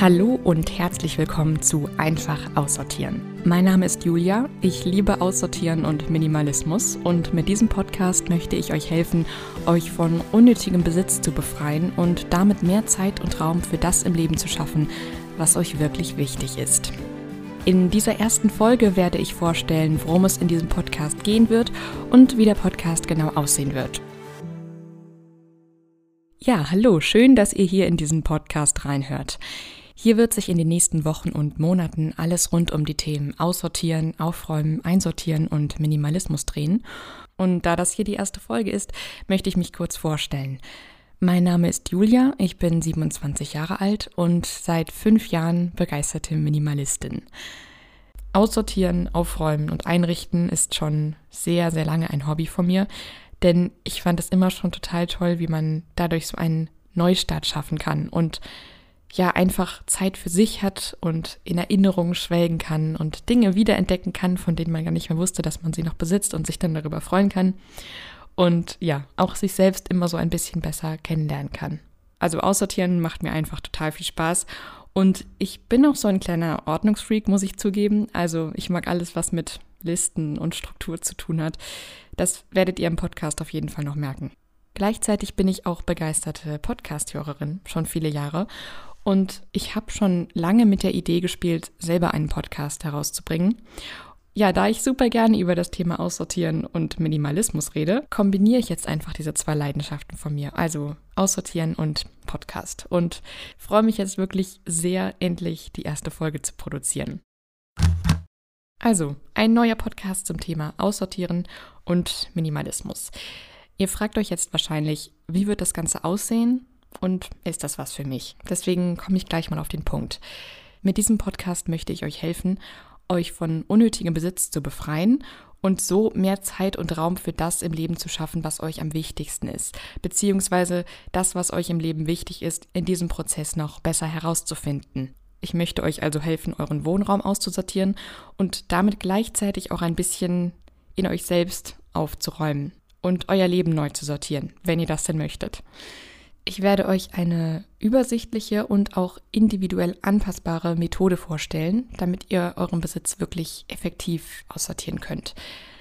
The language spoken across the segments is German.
Hallo und herzlich willkommen zu Einfach Aussortieren. Mein Name ist Julia, ich liebe Aussortieren und Minimalismus und mit diesem Podcast möchte ich euch helfen, euch von unnötigem Besitz zu befreien und damit mehr Zeit und Raum für das im Leben zu schaffen, was euch wirklich wichtig ist. In dieser ersten Folge werde ich vorstellen, worum es in diesem Podcast gehen wird und wie der Podcast genau aussehen wird. Ja, hallo, schön, dass ihr hier in diesen Podcast reinhört. Hier wird sich in den nächsten Wochen und Monaten alles rund um die Themen Aussortieren, Aufräumen, Einsortieren und Minimalismus drehen. Und da das hier die erste Folge ist, möchte ich mich kurz vorstellen. Mein Name ist Julia, ich bin 27 Jahre alt und seit fünf Jahren begeisterte Minimalistin. Aussortieren, aufräumen und einrichten ist schon sehr, sehr lange ein Hobby von mir, denn ich fand es immer schon total toll, wie man dadurch so einen Neustart schaffen kann und ja einfach Zeit für sich hat und in Erinnerungen schwelgen kann und Dinge wiederentdecken kann, von denen man gar nicht mehr wusste, dass man sie noch besitzt und sich dann darüber freuen kann. Und ja, auch sich selbst immer so ein bisschen besser kennenlernen kann. Also aussortieren macht mir einfach total viel Spaß. Und ich bin auch so ein kleiner Ordnungsfreak, muss ich zugeben. Also ich mag alles, was mit Listen und Struktur zu tun hat. Das werdet ihr im Podcast auf jeden Fall noch merken. Gleichzeitig bin ich auch begeisterte Podcast-Hörerin, schon viele Jahre. Und ich habe schon lange mit der Idee gespielt, selber einen Podcast herauszubringen. Ja, da ich super gerne über das Thema Aussortieren und Minimalismus rede, kombiniere ich jetzt einfach diese zwei Leidenschaften von mir, also Aussortieren und Podcast. Und freue mich jetzt wirklich sehr, endlich die erste Folge zu produzieren. Also, ein neuer Podcast zum Thema Aussortieren und Minimalismus. Ihr fragt euch jetzt wahrscheinlich, wie wird das Ganze aussehen? Und ist das was für mich? Deswegen komme ich gleich mal auf den Punkt. Mit diesem Podcast möchte ich euch helfen, euch von unnötigem Besitz zu befreien und so mehr Zeit und Raum für das im Leben zu schaffen, was euch am wichtigsten ist, beziehungsweise das, was euch im Leben wichtig ist, in diesem Prozess noch besser herauszufinden. Ich möchte euch also helfen, euren Wohnraum auszusortieren und damit gleichzeitig auch ein bisschen in euch selbst aufzuräumen und euer Leben neu zu sortieren, wenn ihr das denn möchtet. Ich werde euch eine übersichtliche und auch individuell anpassbare Methode vorstellen, damit ihr euren Besitz wirklich effektiv aussortieren könnt.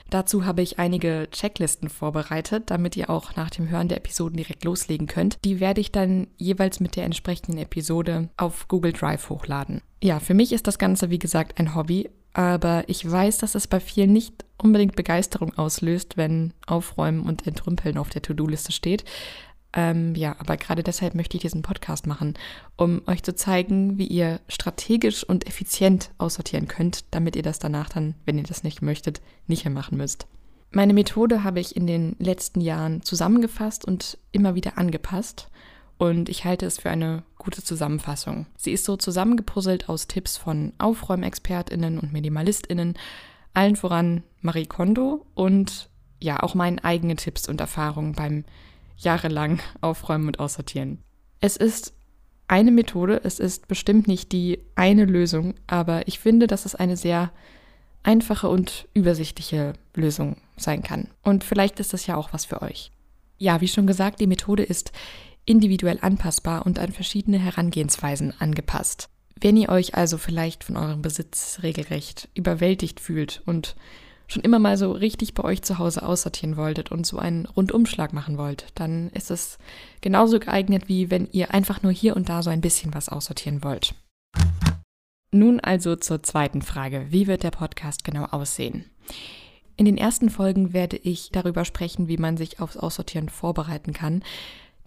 Dazu habe ich einige Checklisten vorbereitet, damit ihr auch nach dem Hören der Episoden direkt loslegen könnt. Die werde ich dann jeweils mit der entsprechenden Episode auf Google Drive hochladen. Ja, für mich ist das Ganze, wie gesagt, ein Hobby, aber ich weiß, dass es bei vielen nicht unbedingt Begeisterung auslöst, wenn Aufräumen und Entrümpeln auf der To-Do-Liste steht. Ähm, ja, aber gerade deshalb möchte ich diesen Podcast machen, um euch zu zeigen, wie ihr strategisch und effizient aussortieren könnt, damit ihr das danach dann, wenn ihr das nicht möchtet, nicht mehr machen müsst. Meine Methode habe ich in den letzten Jahren zusammengefasst und immer wieder angepasst und ich halte es für eine gute Zusammenfassung. Sie ist so zusammengepuzzelt aus Tipps von Aufräumexpertinnen und Minimalistinnen, allen voran Marie Kondo und ja, auch meinen eigenen Tipps und Erfahrungen beim jahrelang aufräumen und aussortieren. Es ist eine Methode, es ist bestimmt nicht die eine Lösung, aber ich finde, dass es eine sehr einfache und übersichtliche Lösung sein kann. Und vielleicht ist das ja auch was für euch. Ja, wie schon gesagt, die Methode ist individuell anpassbar und an verschiedene Herangehensweisen angepasst. Wenn ihr euch also vielleicht von eurem Besitz regelrecht überwältigt fühlt und schon immer mal so richtig bei euch zu Hause aussortieren wolltet und so einen Rundumschlag machen wollt, dann ist es genauso geeignet, wie wenn ihr einfach nur hier und da so ein bisschen was aussortieren wollt. Nun also zur zweiten Frage. Wie wird der Podcast genau aussehen? In den ersten Folgen werde ich darüber sprechen, wie man sich aufs Aussortieren vorbereiten kann.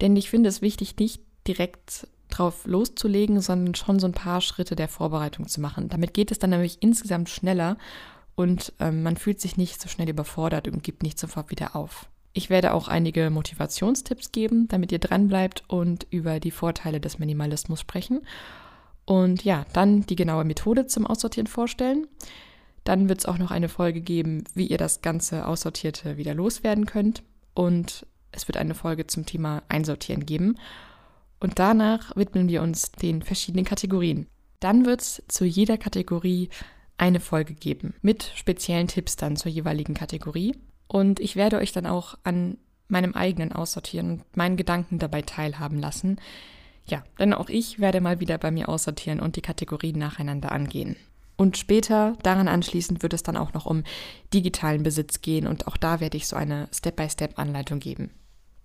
Denn ich finde es wichtig, nicht direkt drauf loszulegen, sondern schon so ein paar Schritte der Vorbereitung zu machen. Damit geht es dann nämlich insgesamt schneller und ähm, man fühlt sich nicht so schnell überfordert und gibt nicht sofort wieder auf. Ich werde auch einige Motivationstipps geben, damit ihr dranbleibt und über die Vorteile des Minimalismus sprechen. Und ja, dann die genaue Methode zum Aussortieren vorstellen. Dann wird es auch noch eine Folge geben, wie ihr das ganze Aussortierte wieder loswerden könnt. Und es wird eine Folge zum Thema Einsortieren geben. Und danach widmen wir uns den verschiedenen Kategorien. Dann wird es zu jeder Kategorie eine Folge geben mit speziellen Tipps dann zur jeweiligen Kategorie. Und ich werde euch dann auch an meinem eigenen Aussortieren und meinen Gedanken dabei teilhaben lassen. Ja, denn auch ich werde mal wieder bei mir aussortieren und die Kategorien nacheinander angehen. Und später, daran anschließend, wird es dann auch noch um digitalen Besitz gehen und auch da werde ich so eine Step-by-Step-Anleitung geben.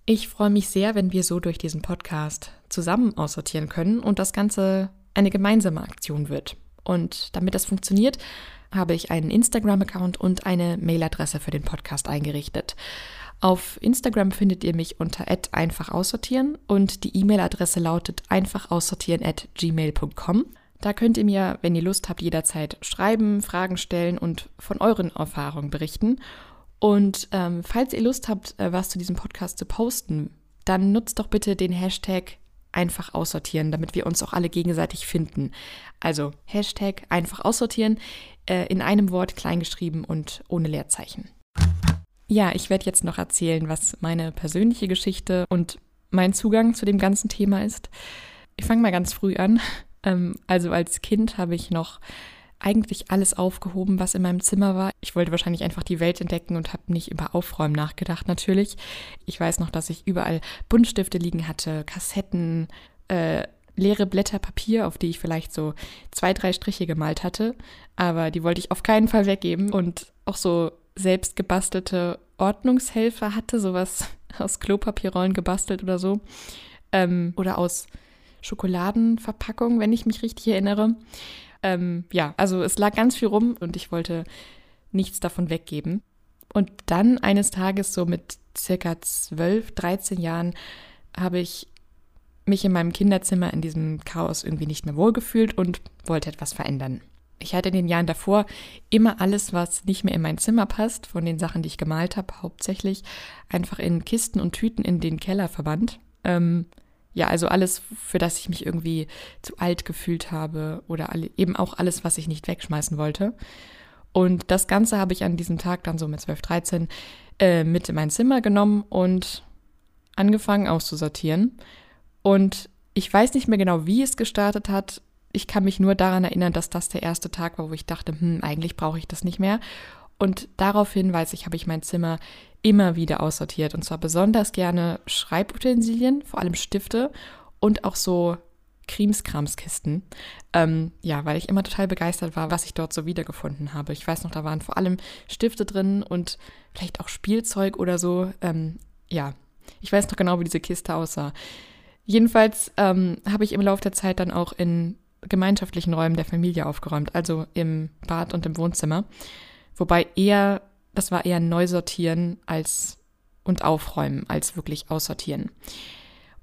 Ich freue mich sehr, wenn wir so durch diesen Podcast zusammen aussortieren können und das Ganze eine gemeinsame Aktion wird. Und damit das funktioniert, habe ich einen Instagram-Account und eine Mailadresse für den Podcast eingerichtet. Auf Instagram findet ihr mich unter einfach aussortieren und die E-Mail-Adresse lautet einfachaussortieren at gmail.com. Da könnt ihr mir, wenn ihr Lust habt, jederzeit schreiben, Fragen stellen und von euren Erfahrungen berichten. Und ähm, falls ihr Lust habt, äh, was zu diesem Podcast zu posten, dann nutzt doch bitte den Hashtag einfach aussortieren, damit wir uns auch alle gegenseitig finden. Also Hashtag einfach aussortieren, äh, in einem Wort kleingeschrieben und ohne Leerzeichen. Ja, ich werde jetzt noch erzählen, was meine persönliche Geschichte und mein Zugang zu dem ganzen Thema ist. Ich fange mal ganz früh an. Ähm, also als Kind habe ich noch eigentlich alles aufgehoben, was in meinem Zimmer war. Ich wollte wahrscheinlich einfach die Welt entdecken und habe nicht über Aufräumen nachgedacht, natürlich. Ich weiß noch, dass ich überall Buntstifte liegen hatte, Kassetten, äh, leere Blätter Papier, auf die ich vielleicht so zwei, drei Striche gemalt hatte. Aber die wollte ich auf keinen Fall weggeben. Und auch so selbst gebastelte Ordnungshelfer hatte, sowas aus Klopapierrollen gebastelt oder so. Ähm, oder aus Schokoladenverpackung, wenn ich mich richtig erinnere. Ähm, ja, also es lag ganz viel rum und ich wollte nichts davon weggeben. Und dann eines Tages, so mit circa 12, 13 Jahren, habe ich mich in meinem Kinderzimmer in diesem Chaos irgendwie nicht mehr wohlgefühlt und wollte etwas verändern. Ich hatte in den Jahren davor immer alles, was nicht mehr in mein Zimmer passt, von den Sachen, die ich gemalt habe, hauptsächlich einfach in Kisten und Tüten in den Keller verbannt. Ähm, ja, also alles, für das ich mich irgendwie zu alt gefühlt habe oder alle, eben auch alles, was ich nicht wegschmeißen wollte. Und das Ganze habe ich an diesem Tag dann so mit 12, 13 äh, mit in mein Zimmer genommen und angefangen auszusortieren. Und ich weiß nicht mehr genau, wie es gestartet hat ich kann mich nur daran erinnern, dass das der erste Tag war, wo ich dachte, hm, eigentlich brauche ich das nicht mehr. Und daraufhin, weiß ich, habe ich mein Zimmer immer wieder aussortiert. Und zwar besonders gerne Schreibutensilien, vor allem Stifte und auch so Krimskramskisten. Ähm, ja, weil ich immer total begeistert war, was ich dort so wiedergefunden habe. Ich weiß noch, da waren vor allem Stifte drin und vielleicht auch Spielzeug oder so. Ähm, ja, ich weiß noch genau, wie diese Kiste aussah. Jedenfalls ähm, habe ich im Laufe der Zeit dann auch in gemeinschaftlichen Räumen der Familie aufgeräumt, also im Bad und im Wohnzimmer. Wobei eher, das war eher Neusortieren als und Aufräumen als wirklich Aussortieren.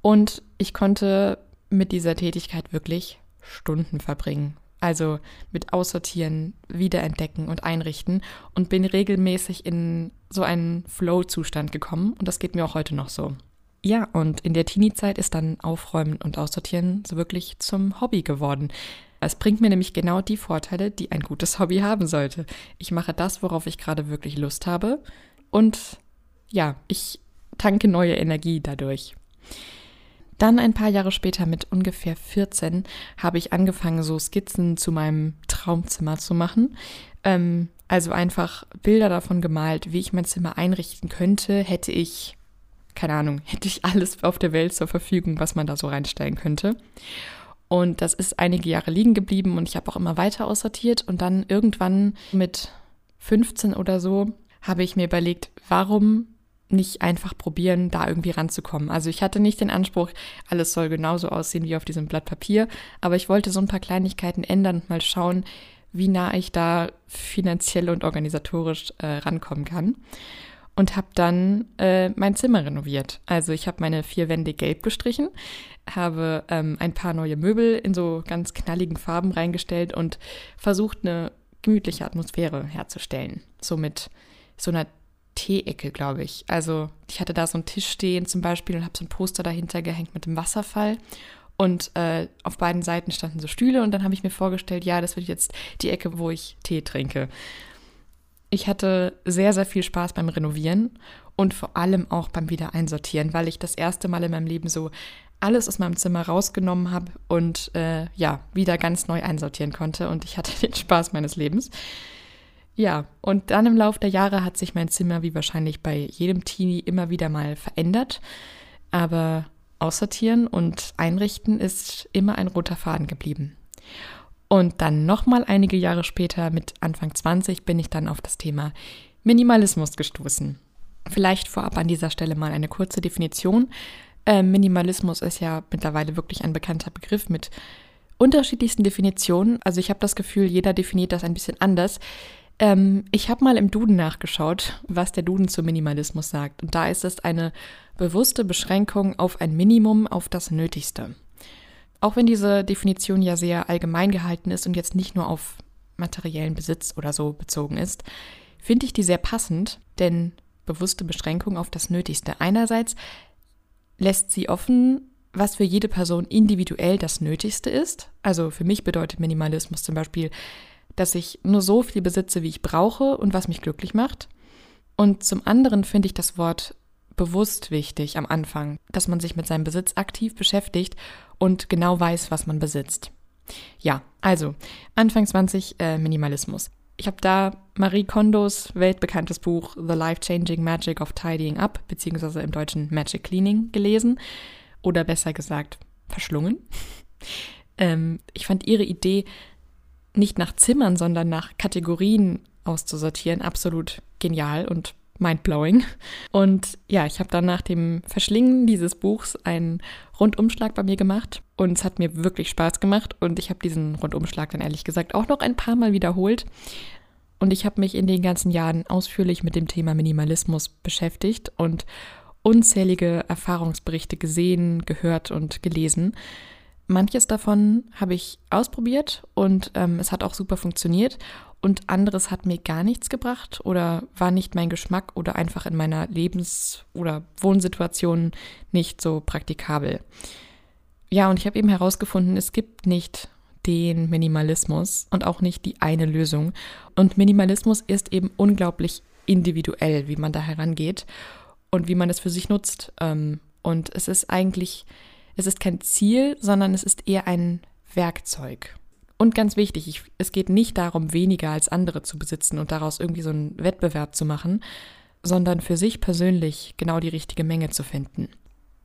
Und ich konnte mit dieser Tätigkeit wirklich Stunden verbringen. Also mit Aussortieren, Wiederentdecken und Einrichten und bin regelmäßig in so einen Flow-Zustand gekommen und das geht mir auch heute noch so. Ja, und in der Teenie-Zeit ist dann Aufräumen und Aussortieren so wirklich zum Hobby geworden. Es bringt mir nämlich genau die Vorteile, die ein gutes Hobby haben sollte. Ich mache das, worauf ich gerade wirklich Lust habe. Und ja, ich tanke neue Energie dadurch. Dann ein paar Jahre später, mit ungefähr 14, habe ich angefangen, so Skizzen zu meinem Traumzimmer zu machen. Ähm, also einfach Bilder davon gemalt, wie ich mein Zimmer einrichten könnte, hätte ich keine Ahnung, hätte ich alles auf der Welt zur Verfügung, was man da so reinstellen könnte. Und das ist einige Jahre liegen geblieben und ich habe auch immer weiter aussortiert. Und dann irgendwann mit 15 oder so habe ich mir überlegt, warum nicht einfach probieren, da irgendwie ranzukommen. Also ich hatte nicht den Anspruch, alles soll genauso aussehen wie auf diesem Blatt Papier, aber ich wollte so ein paar Kleinigkeiten ändern und mal schauen, wie nah ich da finanziell und organisatorisch äh, rankommen kann und habe dann äh, mein Zimmer renoviert. Also ich habe meine vier Wände gelb gestrichen, habe ähm, ein paar neue Möbel in so ganz knalligen Farben reingestellt und versucht, eine gemütliche Atmosphäre herzustellen. So mit so einer Teeecke, glaube ich. Also ich hatte da so einen Tisch stehen zum Beispiel und habe so ein Poster dahinter gehängt mit dem Wasserfall. Und äh, auf beiden Seiten standen so Stühle und dann habe ich mir vorgestellt, ja, das wird jetzt die Ecke, wo ich Tee trinke. Ich hatte sehr, sehr viel Spaß beim Renovieren und vor allem auch beim Wiedereinsortieren, weil ich das erste Mal in meinem Leben so alles aus meinem Zimmer rausgenommen habe und äh, ja, wieder ganz neu einsortieren konnte und ich hatte den Spaß meines Lebens. Ja, und dann im Laufe der Jahre hat sich mein Zimmer wie wahrscheinlich bei jedem Teenie immer wieder mal verändert. Aber Aussortieren und Einrichten ist immer ein roter Faden geblieben. Und dann nochmal einige Jahre später, mit Anfang 20, bin ich dann auf das Thema Minimalismus gestoßen. Vielleicht vorab an dieser Stelle mal eine kurze Definition. Äh, Minimalismus ist ja mittlerweile wirklich ein bekannter Begriff mit unterschiedlichsten Definitionen. Also ich habe das Gefühl, jeder definiert das ein bisschen anders. Ähm, ich habe mal im Duden nachgeschaut, was der Duden zu Minimalismus sagt. Und da ist es eine bewusste Beschränkung auf ein Minimum, auf das Nötigste. Auch wenn diese Definition ja sehr allgemein gehalten ist und jetzt nicht nur auf materiellen Besitz oder so bezogen ist, finde ich die sehr passend, denn bewusste Beschränkung auf das Nötigste. Einerseits lässt sie offen, was für jede Person individuell das Nötigste ist. Also für mich bedeutet Minimalismus zum Beispiel, dass ich nur so viel besitze, wie ich brauche und was mich glücklich macht. Und zum anderen finde ich das Wort bewusst wichtig am Anfang, dass man sich mit seinem Besitz aktiv beschäftigt und genau weiß, was man besitzt. Ja, also Anfang 20 äh, Minimalismus. Ich habe da Marie Kondos weltbekanntes Buch The Life-Changing Magic of Tidying Up, beziehungsweise im Deutschen Magic Cleaning gelesen. Oder besser gesagt, verschlungen. ähm, ich fand ihre Idee, nicht nach Zimmern, sondern nach Kategorien auszusortieren, absolut genial und mindblowing. Und ja, ich habe dann nach dem Verschlingen dieses Buchs einen Rundumschlag bei mir gemacht und es hat mir wirklich Spaß gemacht und ich habe diesen Rundumschlag dann ehrlich gesagt auch noch ein paar Mal wiederholt. Und ich habe mich in den ganzen Jahren ausführlich mit dem Thema Minimalismus beschäftigt und unzählige Erfahrungsberichte gesehen, gehört und gelesen. Manches davon habe ich ausprobiert und ähm, es hat auch super funktioniert und anderes hat mir gar nichts gebracht oder war nicht mein Geschmack oder einfach in meiner Lebens- oder Wohnsituation nicht so praktikabel. Ja, und ich habe eben herausgefunden, es gibt nicht den Minimalismus und auch nicht die eine Lösung. Und Minimalismus ist eben unglaublich individuell, wie man da herangeht und wie man es für sich nutzt. Ähm, und es ist eigentlich, es ist kein Ziel, sondern es ist eher ein Werkzeug. Und ganz wichtig, ich, es geht nicht darum, weniger als andere zu besitzen und daraus irgendwie so einen Wettbewerb zu machen, sondern für sich persönlich genau die richtige Menge zu finden.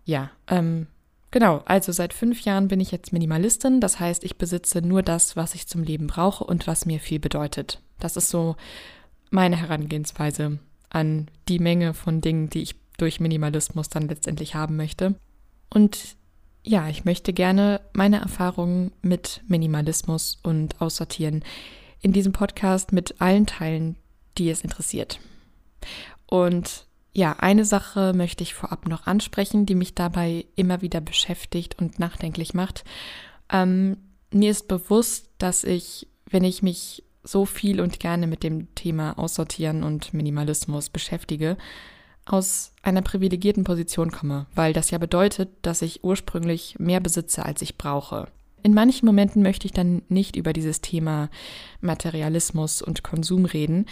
Ja, ähm, genau. Also seit fünf Jahren bin ich jetzt Minimalistin. Das heißt, ich besitze nur das, was ich zum Leben brauche und was mir viel bedeutet. Das ist so meine Herangehensweise an die Menge von Dingen, die ich durch Minimalismus dann letztendlich haben möchte. Und ja, ich möchte gerne meine Erfahrungen mit Minimalismus und Aussortieren in diesem Podcast mit allen teilen, die es interessiert. Und ja, eine Sache möchte ich vorab noch ansprechen, die mich dabei immer wieder beschäftigt und nachdenklich macht. Ähm, mir ist bewusst, dass ich, wenn ich mich so viel und gerne mit dem Thema Aussortieren und Minimalismus beschäftige, aus einer privilegierten Position komme, weil das ja bedeutet, dass ich ursprünglich mehr besitze, als ich brauche. In manchen Momenten möchte ich dann nicht über dieses Thema Materialismus und Konsum reden,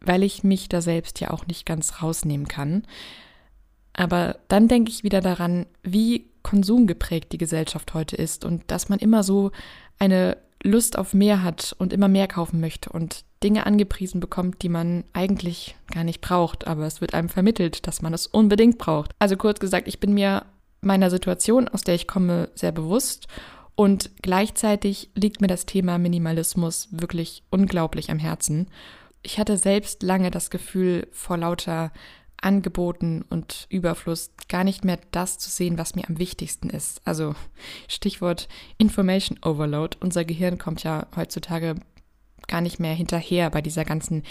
weil ich mich da selbst ja auch nicht ganz rausnehmen kann. Aber dann denke ich wieder daran, wie konsumgeprägt die Gesellschaft heute ist und dass man immer so eine Lust auf mehr hat und immer mehr kaufen möchte und Dinge angepriesen bekommt, die man eigentlich gar nicht braucht, aber es wird einem vermittelt, dass man es unbedingt braucht. Also kurz gesagt, ich bin mir meiner Situation, aus der ich komme, sehr bewusst und gleichzeitig liegt mir das Thema Minimalismus wirklich unglaublich am Herzen. Ich hatte selbst lange das Gefühl, vor lauter Angeboten und Überfluss gar nicht mehr das zu sehen, was mir am wichtigsten ist. Also Stichwort Information Overload. Unser Gehirn kommt ja heutzutage gar nicht mehr hinterher bei dieser ganzen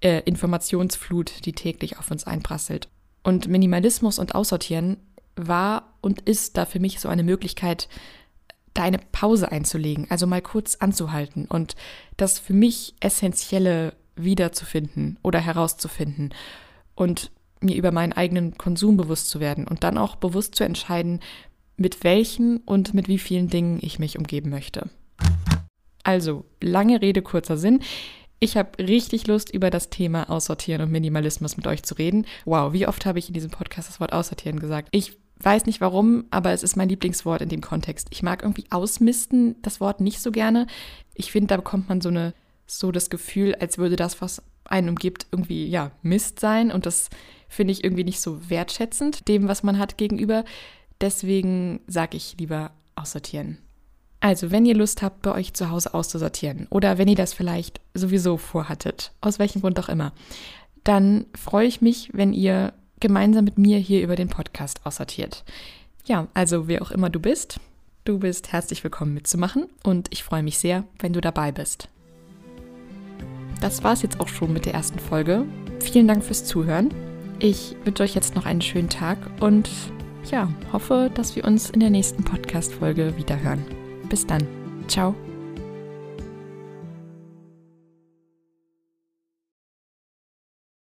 äh, Informationsflut, die täglich auf uns einprasselt. Und Minimalismus und Aussortieren war und ist da für mich so eine Möglichkeit, da eine Pause einzulegen, also mal kurz anzuhalten und das für mich Essentielle wiederzufinden oder herauszufinden. Und mir über meinen eigenen Konsum bewusst zu werden und dann auch bewusst zu entscheiden, mit welchen und mit wie vielen Dingen ich mich umgeben möchte. Also, lange Rede, kurzer Sinn. Ich habe richtig Lust, über das Thema Aussortieren und Minimalismus mit euch zu reden. Wow, wie oft habe ich in diesem Podcast das Wort Aussortieren gesagt? Ich weiß nicht warum, aber es ist mein Lieblingswort in dem Kontext. Ich mag irgendwie ausmisten das Wort nicht so gerne. Ich finde, da bekommt man so eine so das Gefühl, als würde das, was einen umgibt, irgendwie ja Mist sein und das finde ich irgendwie nicht so wertschätzend dem, was man hat gegenüber. Deswegen sage ich lieber aussortieren. Also, wenn ihr Lust habt, bei euch zu Hause auszusortieren oder wenn ihr das vielleicht sowieso vorhattet, aus welchem Grund auch immer, dann freue ich mich, wenn ihr gemeinsam mit mir hier über den Podcast aussortiert. Ja, also wer auch immer du bist, du bist herzlich willkommen mitzumachen und ich freue mich sehr, wenn du dabei bist. Das war es jetzt auch schon mit der ersten Folge. Vielen Dank fürs Zuhören. Ich wünsche euch jetzt noch einen schönen Tag und ja, hoffe, dass wir uns in der nächsten Podcast-Folge wiederhören. Bis dann. Ciao.